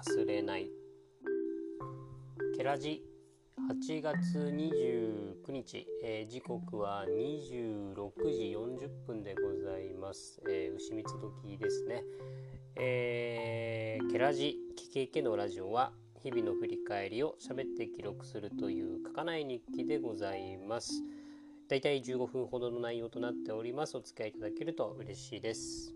忘れない。ケラジ8月29日、えー、時刻は26時40分でございます、えー、牛蜜時ですね、えー、ケラジキケイケのラジオは日々の振り返りを喋って記録するという書かない日記でございます。だいたい15分ほどの内容となっております。お付き合いいただけると嬉しいです。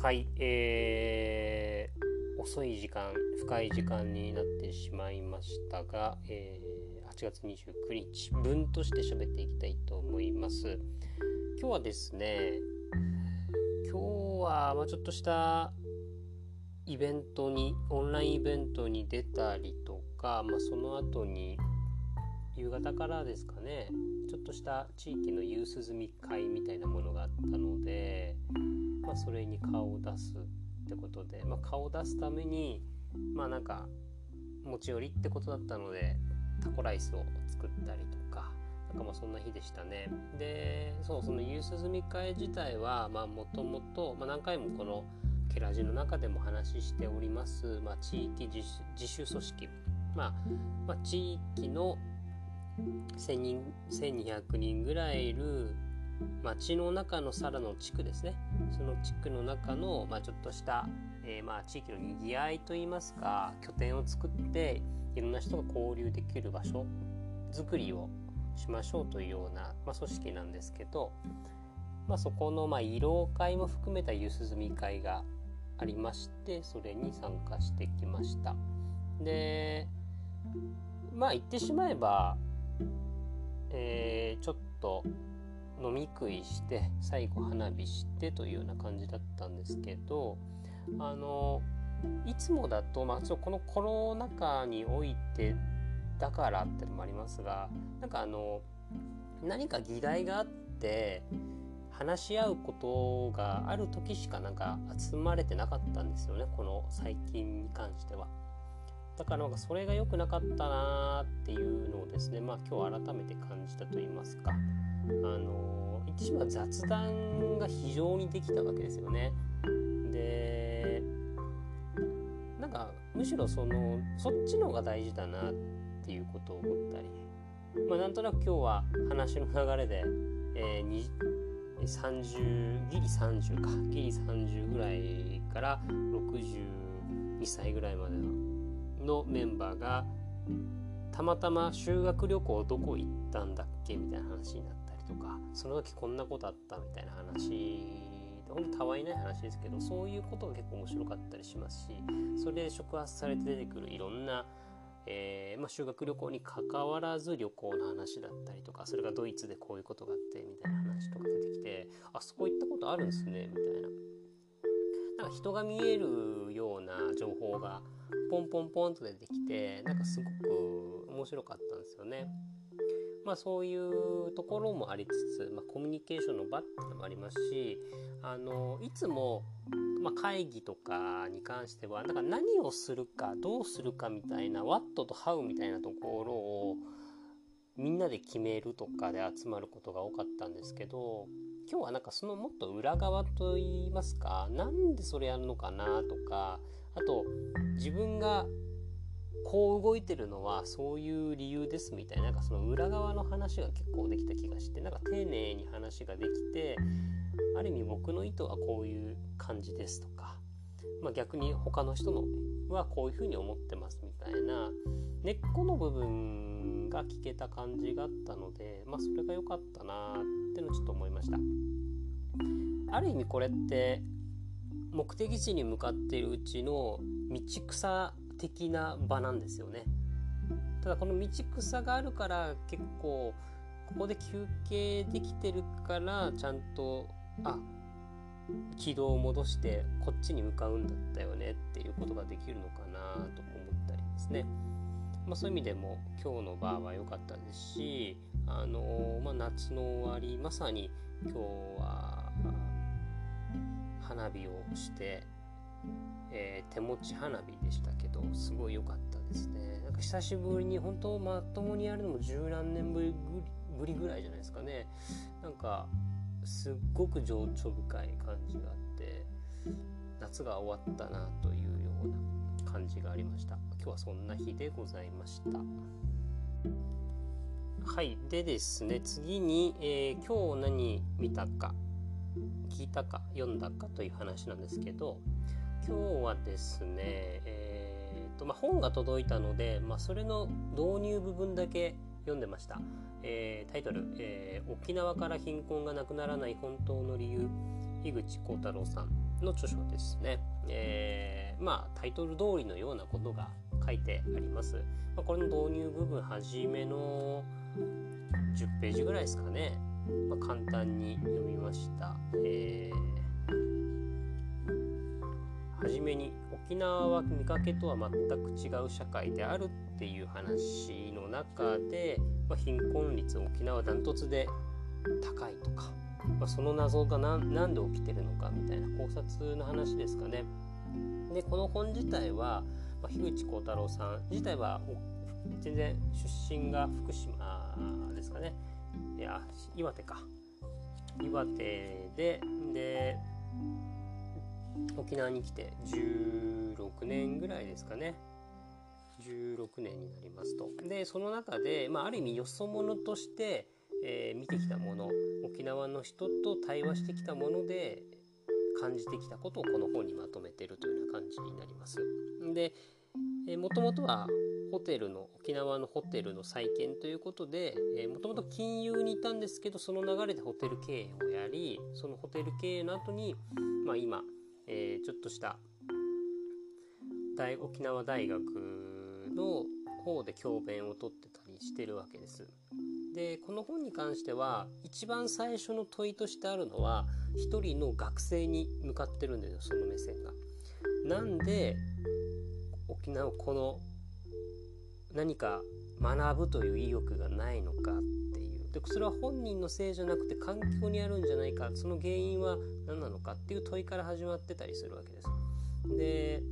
はい、えー、遅い時間、深い時間になってしまいましたが、えー、8月29日分として喋っていきたいと思います。今日はですね、今日はまあちょっとしたイベントに、オンラインイベントに出たりとか、まあ、その後に夕方からですかね、ちょっとした地域の夕涼み会みたいなものがあったので、まあ、それに顔を出すってことで、まあ、顔を出すためにまあなんか持ち寄りってことだったのでタコライスを作ったりとかなんかまあそんな日でしたね。でそうその夕涼み会自体はまあもともと何回もこのケラジの中でも話しております、まあ、地域自主組織、まあ、まあ、地域の1000人1200人ぐらいいる町の中のさらの地区ですね。その地区の中の、まあ、ちょっとした、えー、まあ地域のにぎわいといいますか拠点を作っていろんな人が交流できる場所づくりをしましょうというような、まあ、組織なんですけど、まあ、そこの、まあ、慰労会も含めた夕涼み会がありましてそれに参加してきました。でまあ言ってしまえば、えー、ちょっと飲み食いして最後花火してというような感じだったんですけどあのいつもだと、まあ、このコロナ禍においてだからってのもありますがなんかあの何か議題があって話し合うことがある時しかなんか集まれてなかったんですよねこの最近に関しては。だからなんかそれが良くなかったなっていうのをですねまあ今日改めて感じたと言いますかあの言ってしまう雑談が非常にできたわけですよね。でなんかむしろそのそっちの方が大事だなっていうことを思ったり。まあなんとなく今日は話の流れで、えー、30ギリ30か。ギリ30ぐらいから62歳ぐらいまでのメンバーがたまたま修学旅行どこ行ったんだっけみたいな話になって。とかその時こんなことあったみたいな話ほんとたわいない話ですけどそういうことが結構面白かったりしますしそれで触発されて出てくるいろんな、えー、まあ、修学旅行にかかわらず旅行の話だったりとかそれがドイツでこういうことがあってみたいな話とか出てきてあそこ行ったことあるんですねみたいな。なんか人が見えるような情報がポンポンポンと出てきてなんかすごく面白かったんですよね。まあ、そういうところもありつつ、まあ、コミュニケーションの場っていうのもありますしあのいつも、まあ、会議とかに関してはなんか何をするかどうするかみたいな What と How みたいなところをみんなで決めるとかで集まることが多かったんですけど今日はなんかそのもっと裏側と言いますかなんでそれやるのかなとかあと自分がこう動いてるのはそういう理由ですみたいななんかその裏側の話が結構できた気がしてなんか丁寧に話ができてある意味僕の意図はこういう感じですとか、まあ、逆に他の人のはこういうふうに思ってますみたいな根っこの部分が聞けた感じがあったので、まあ、それが良かったなってのちょっと思いました。ある意味これって目的地に向かっているうちの道草的な場なんですよね。ただこの道草があるから結構ここで休憩できてるからちゃんとあ軌道を戻してこっちに向かうんだったよねっていうことができるのかなと思ったりですね、まあ、そういう意味でも今日のバーは良かったですしあのまあ、夏の終わりまさに今日は花火をしてえー、手持ち花火でしたけどすごい良かったですね。なんか久しぶりに本当まともにやるのも十何年ぶりぐらいじゃないですかね。なんかすっごく情緒深い感じがあって夏が終わったなというような感じがありました。今日はそんな日でございました。はい。でですね次に、えー、今日何見たか聞いたか読んだかという話なんですけど今日はですね、えーとまあ、本が届いたので、まあ、それの導入部分だけ読んでました、えー、タイトル、えー、沖縄から貧困がなくならない本当の理由」樋口幸太郎さんの著書ですね、えー、まあタイトル通りのようなことが書いてあります、まあ、これの導入部分初めの10ページぐらいですかね、まあ、簡単に読みました、えー、初めに沖縄は見かけとは全く違う社会であるっていう話の中で、まあ、貧困率沖縄ダントツで高いとか、まあ、その謎が何で起きてるのかみたいな考察の話ですかね。でこの本自体は、まあ、樋口幸太郎さん自体は全然出身が福島ですかねいや岩手か岩手でで沖縄に来て16年ぐらいですかね16年になりますとでその中で、まあ、ある意味よそ者としてえー、見てきたもの沖縄の人と対話してきたもので感じてきたことをこの本にまとめてるというような感じになります。でもともとはホテルの沖縄のホテルの再建ということでもともと金融にいたんですけどその流れでホテル経営をやりそのホテル経営の後に、まあ、今、えー、ちょっとした大沖縄大学の方で教鞭をとってたりしてるわけです。でこの本に関しては一番最初の問いとしてあるのは一人の学生に向かってるんですよその目線が。なんで沖縄この何か学ぶという意欲がないのかっでそれは本人のせいじゃなくて環境にあるんじゃないかその原因は何なのかっていう問いから始まってたりするわけです。で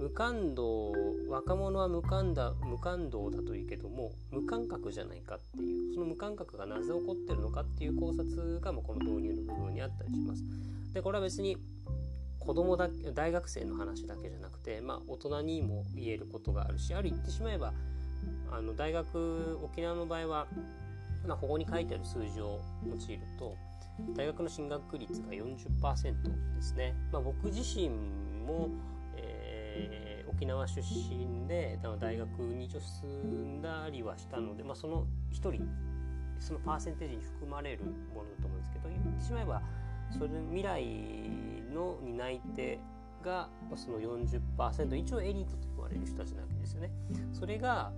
無感動若者は無感だ無感動だといいけども無感覚じゃないかっていうその無感覚がなぜ起こってるのかっていう考察がもこの導入の部分にあったりします。でこれは別に子供だ大学生の話だけじゃなくて、まあ、大人にも言えることがあるしある言ってしまえばあの大学沖縄の場合は、まあ、ここに書いてある数字を用いると大学の進学率が40%ですね。まあ、僕自身もえー、沖縄出身で大学に一応進んだりはしたので、まあ、その一人そのパーセンテージに含まれるものだと思うんですけど言ってしまえばそれ未来の担い手がその40%一応エリートと言われる人たちなわけですよね。それが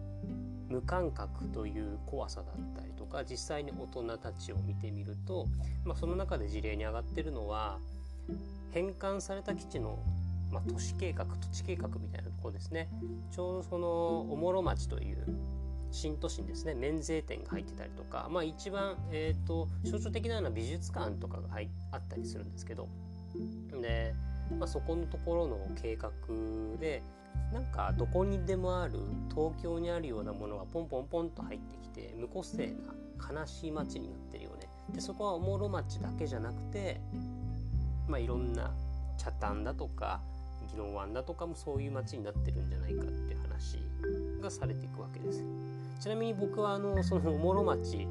無感覚という怖さだったりとか実際に大人たちを見てみると、まあ、その中で事例に上がってるのは返還された基地のまあ、都市計画土地計画みたいなところですね。ちょうどそのおもろ町という新都心ですね。免税店が入ってたりとか、まあ、一番、えーと、象徴的なような美術館とかが入あったりするんですけど。で、まあ、そこのところの計画でなんかどこにでもある東京にあるようなものがポンポンポンと入ってきて無個性な悲しい街になってるよねでそこはおもろ町だけじゃなくてまあいろんな茶炭だとか宜野湾だとかもそういう街になってるんじゃないかっていう話がされていくわけです。ちなみに僕はあのそのおもろ町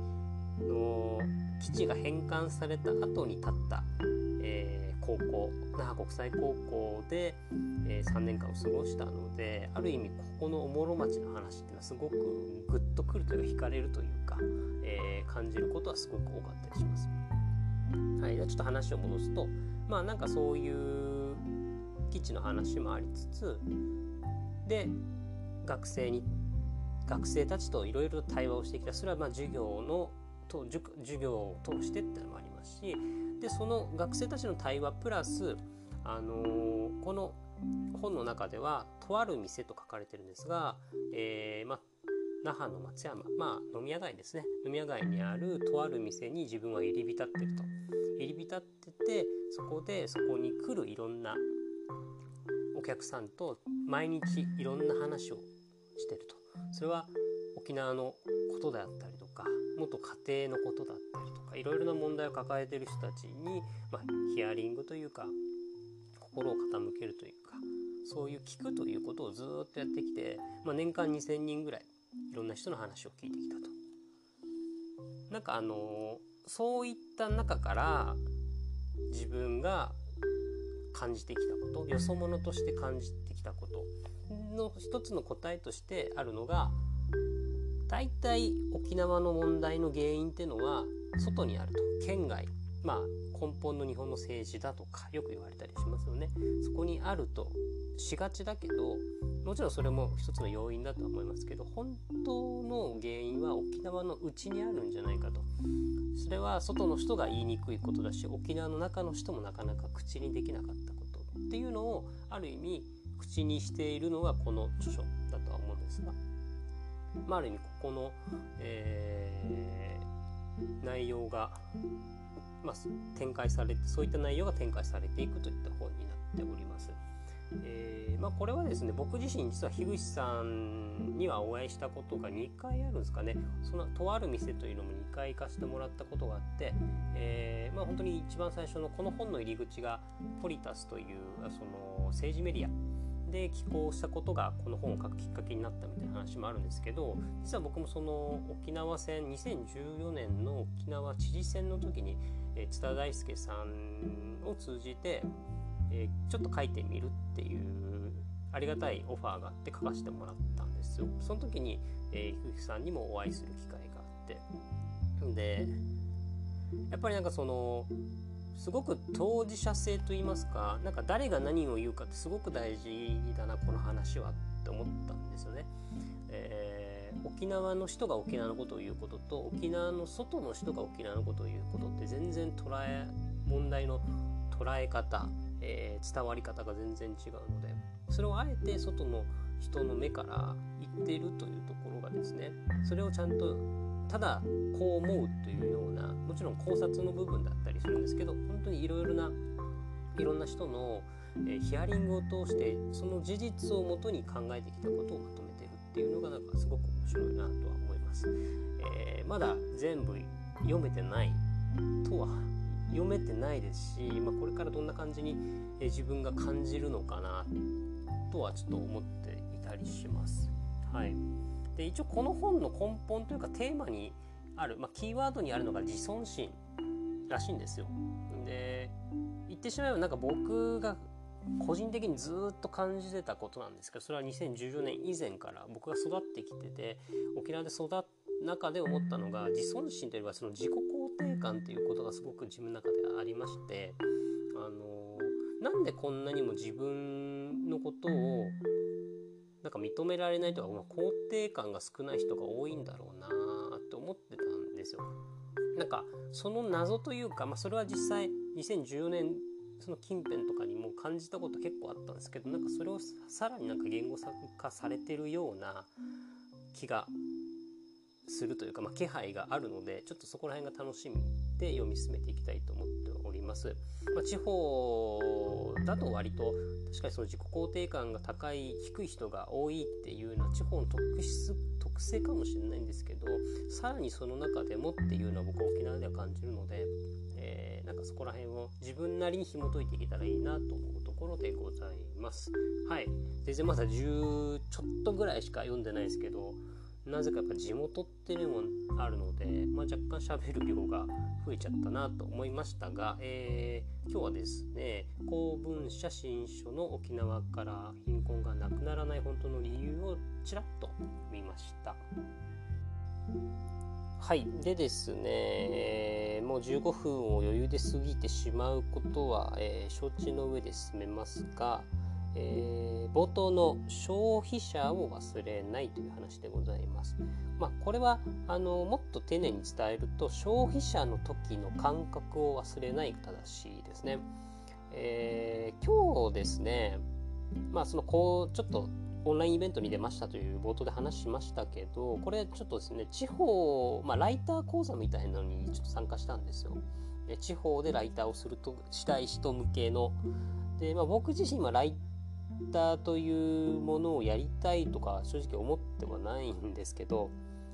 の基地が返還された後に建った、高校那覇国際高校で、えー、3年間を過ごしたのである意味ここのおもろ町の話っていうのはすごくグッとくるというか惹かれるというか、えー、感じることはすごく多かったりします。はい、じゃちょっと話を戻すとまあなんかそういう基地の話もありつつで学生に学生たちといろいろ対話をしてきたそれはまあ授業のと授業を通してっていうのもありますしでその学生たちの対話プラス、あのー、この本の中では「とある店」と書かれてるんですが、えーまあ、那覇の松山、まあ、飲み屋街ですね。飲み屋街にあるとある店に自分は入り浸ってると。入り浸っててそこでそこに来るいろんなお客さんと毎日いろんな話をしてると。それは沖縄のことであったり元家庭のことだったりとかいろいろな問題を抱えてる人たちに、まあ、ヒアリングというか心を傾けるというかそういう聞くということをずっとやってきて、まあ、年間2,000人ぐらいいろんな人の話を聞いてきたと。なんかあのそういった中から自分が感じてきたことよそ者として感じてきたことの一つの答えとしてあるのが大体沖縄の問題の原因っていうのは外にあると。県外。まあ根本の日本の政治だとかよく言われたりしますよね。そこにあると。しがちだけどもちろんそれも一つの要因だとは思いますけど本当の原因は沖縄の内にあるんじゃないかと。それは外の人が言いにくいことだし沖縄の中の人もなかなか口にできなかったこと。っていうのをある意味口にしているのがこの著書だとは思うんですが、まあ、ある意味ここの、えー、内容が、まあ、展開されてそういった内容が展開されていくといった本になっております。えー、まあ、これはですね僕自身実は樋口さんにはお会いしたことが2回あるんですかねそのとある店というのも2回行かせてもらったことがあって、えー、まあ、本当に一番最初のこの本の入り口がポリタスというその政治メディアで寄稿したことがこの本を書くきっかけになったみたいな話もあるんですけど実は僕もその沖縄戦2014年の沖縄知事選の時に、え津田大輔さんを通じて、えちょっと書いてみるっていうありがたいオファーがあって書かせてもらったんですよ。その時に、えー、ふさんにもお会いする機会があってでやっぱりなんかそのすごく当事者性と言いますかなんか誰が何を言うかってすごく大事だなこの話はって思ったんですよね。えー、沖縄の人が沖縄のことを言うことと沖縄の外の人が沖縄のことを言うことって全然捉え問題の捉え方、えー、伝わり方が全然違うのでそれをあえて外の人の目から言ってるというところがですねそれをちゃんとただこう思うというようなもちろん考察の部分だったりするんですけど本当にいろいろないろんな人の、ヒアリングを通してその事実をもとに考えてきたことをまとめてるっていうのがなんかすごく面白いなとは思います。えー、まだ全部読めてないとは読めてないですし、まあ、これからどんな感じに、自分が感じるのかなとはちょっと思っていたりします。はい、で一応この本の根本というかテーマにある、まあ、キーワードにあるのが自尊心らしいんですよ。で言ってしまえばなんか僕が個人的にずっと感じてたことなんですけどそれは2014年以前から僕が育ってきてて沖縄で育った中で思ったのが自尊心というよりはその自己肯定感ということがすごく自分の中でありましてあのなんでこんなにも自分のことをなんか認められないとか、まあ、肯定感が少ない人が多いんだろうなって思ってたんですよ。なんかその謎というか、まあ、それは実際2014年その近辺とかにも感じたこと結構あったんですけどなんかそれをさらになんか言語化されてるような気がするというか、まあ、気配があるのでちょっとそこら辺が楽しみで読み進めていきたいと思っております。まあ、地方だと割と確かにその自己肯定感が高い低い人が多いっていうのは地方の特質特性かもしれないんですけどさらにその中でもっていうのは僕は沖縄では感じるので、えー、なんかそこら辺を自分なりに紐解いていけたらいいなと思うところでございます。はい全然まだ10ちょっとぐらいしか読んでないですけどなぜかやっぱ地元っていうのもあるので、まあ、若干喋る量が増えちゃったなと思いましたが、えー、今日はですね公文写真書の沖縄から貧困がなくならない本当の理由をちらっと見ました。はいでですねえもう15分を余裕で過ぎてしまうことは、えー、承知の上で進めますが、えー、冒頭の消費者を忘れないという話でございます。まあ、これはあのもっと丁寧に伝えると消費者の時の感覚を忘れないが正しいですね。えー、今日ですね、まあ、そのこうちょっとオンラインイベントに出ましたという冒頭で話しましたけどこれちょっとですね地方、まあ、ライター講座みたいなのにちょっと参加したんですよ。地方でライターをするとしたい人向けので、まあ、僕自身はライターというものをやりたいとか正直思ってはないんですけど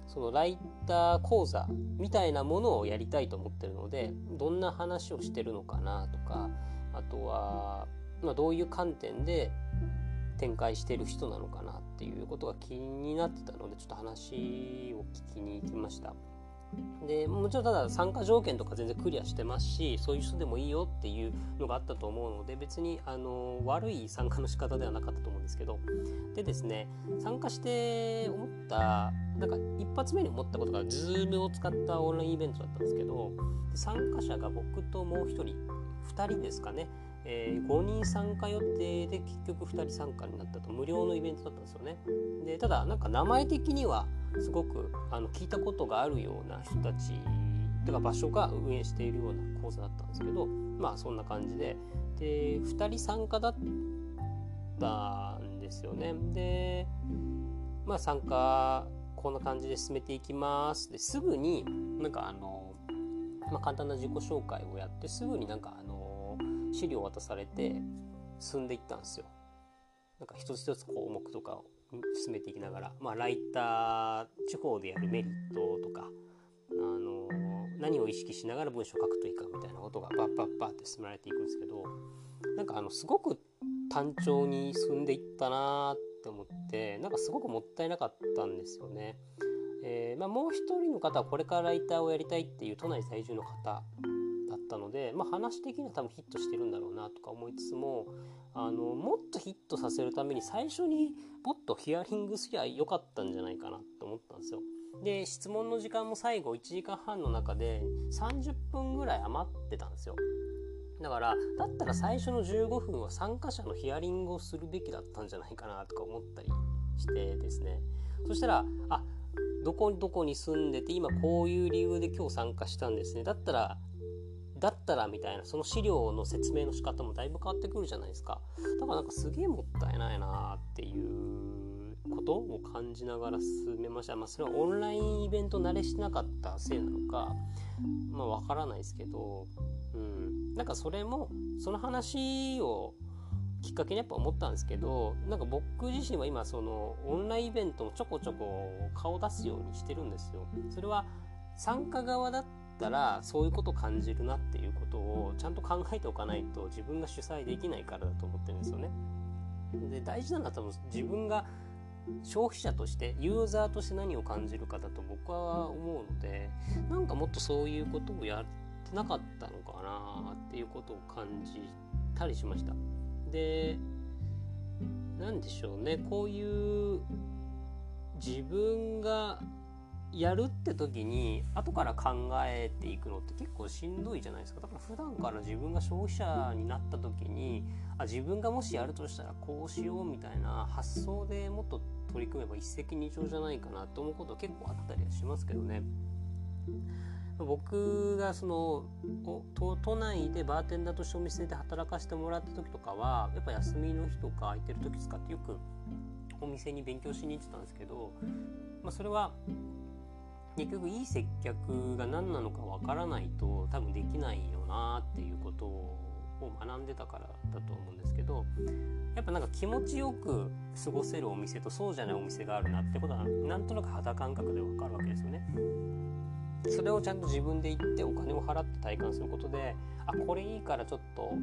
そのライター講座みたいなものをやりたいと思ってるのでどんな話をしてるのかなとかあとはまあ、どういう観点で展開してる人なのかなっていうことが気になってたのでちょっと話を聞きに行きました。でもちろんただ参加条件とか全然クリアしてますしそういう人でもいいよっていうのがあったと思うので別にあの悪い参加の仕方ではなかったと思うんですけど。でですね参加して思ったなんか一発目に思ったことが Zoom を使ったオンラインイベントだったんですけど参加者が僕ともう1人2人ですかね。えー、5人参加予定で結局2人参加になったと無料のイベントだったんですよね。でただなんか名前的にはすごくあの聞いたことがあるような人たちとか場所が運営しているような講座だったんですけどまあそんな感じでで2人参加だったんですよね。でまあ参加こんな感じで進めていきますですぐになんかあの、まあ、簡単な自己紹介をやってすぐになんか資料を渡されて進んでいったんですよ。なんか一つ一つ項目とかを進めていきながら、まあ、ライター地方でやるメリットとか、あの何を意識しながら文章を書くといいかみたいなことがバッバッバッって進められていくんですけどなんかあのすごく単調に進んでいったなって思ってなんかすごくもったいなかったんですよね。えーまあ、もう一人の方はこれからライターをやりたいっていう都内在住の方ったので、まあ、話的には多分ヒットしてるんだろうなとか思いつつもあのもっとヒットさせるために最初にもっとヒアリングすりゃよかったんじゃないかなと思ったんですよ。で質問の時間も最後1時間半の中で30分ぐらい余ってたんですよ。だからだったら最初の15分は参加者のヒアリングをするべきだったんじゃないかなとか思ったりしてですねそしたらあどこどこに住んでて今こういう理由で今日参加したんですねだったらだったらみたいなその資料の説明の仕方もだいぶ変わってくるじゃないですか。だからなんかすげえもったいないなっていうことを感じながら進めました。まあそれはオンラインイベント慣れしてなかったせいなのかまあわからないですけどうん。なんかそれもその話をきっかけにやっぱ思ったんですけどなんか僕自身は今そのオンラインイベントもちょこちょこ顔出すようにしてるんですよ。それは参加側だっったらそういうことを感じるなっていうことをちゃんと考えておかないと自分が主催できないからだと思ってるんですよね。で大事なのは多分自分が消費者としてユーザーとして何を感じるかだと僕は思うのでなんかもっとそういうことをやってなかったのかなっていうことを感じたりしました。で何でしょうねこういう自分がやるって時に後から考えていくのって結構しんどいじゃないですかだから普段から自分が消費者になった時にあ自分がもしやるとしたらこうしようみたいな発想でもっと取り組めば一石二鳥じゃないかなと思うこと結構あったりはしますけどね。僕がその都内でバーテンダーとしてお店で働かせてもらった時とかはやっぱ休みの日とか空いてる時使ってよくお店に勉強しに行ってたんですけど、まあ、それは結局いい接客が何なのかわからないと多分できないよなっていうことを学んでたからだと思うんですけどやっぱなんか気持ちよく過ごせるお店とそうじゃないお店があるなってことはなんとなく肌感覚でわかるわけですよね。それをちゃんと自分で行ってお金を払って体感することであこれいいからちょっと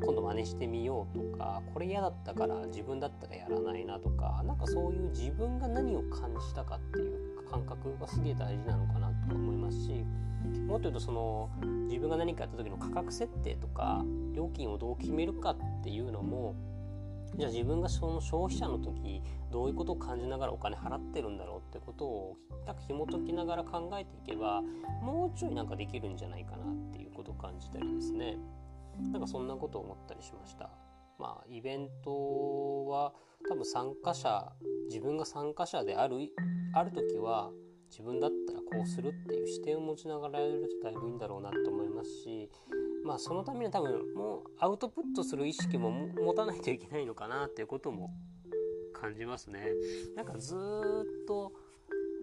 今度真似してみようとかこれ嫌だったから自分だったらやらないなとか何かそういう自分が何を感じたかっていう感覚がすげえ大事なのかなと思いますしもっと言うとその自分が何かやった時の価格設定とか料金をどう決めるかっていうのもじゃあ自分がその消費者の時どういうことを感じながらお金払ってるんだろうってことをなんか紐解きながら考えていけばもうちょいなんかできるんじゃないかなっていうことを感じたりですね。なんかそんなことを思ったりしました。まあイベントは多分参加者自分が参加者であるある時は自分だったらこうするっていう視点を持ちながらやるとだいぶいいんだろうなと思いますしまあそのためには多分もうアウトプットする意識も持たないといけないのかなっていうことも感じますね。なんかずっと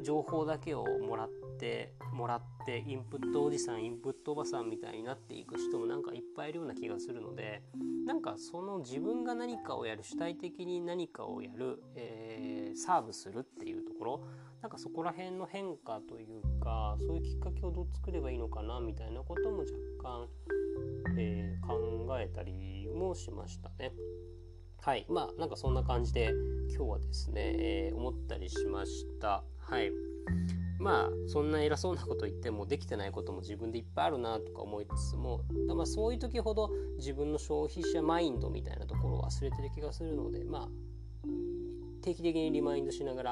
情報だけをもらってもらってインプットおじさんインプットおばさんみたいになっていく人もなんかいっぱいいるような気がするのでなんかその自分が何かをやる主体的に何かをやる、えー、サーブするっていうところなんかそこら辺の変化というかそういうきっかけをどう作ればいいのかなみたいなことも若干、えー、考えたりもしましたね。はい。まあなんかそんな感じで今日はですね、えー、思ったりしました。はい。まあそんな偉そうなこと言ってもできてないことも自分でいっぱいあるなとか思いつつもまあそういう時ほど自分の消費者マインドみたいなところを忘れてる気がするのでまあ定期的にリマインドしながら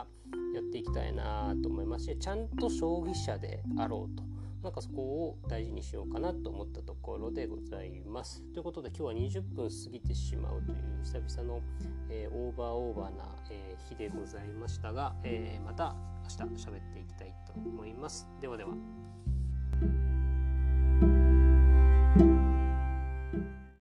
やっていきたいなと思いますしちゃんと消費者であろうと。なんかそこを大事にしようかなと思ったところでございます。ということで今日は20分過ぎてしまうという久々の、えー、オーバーオーバーな、えー、日でございましたが、えー、また明日喋っていきたいと思います。ではでは。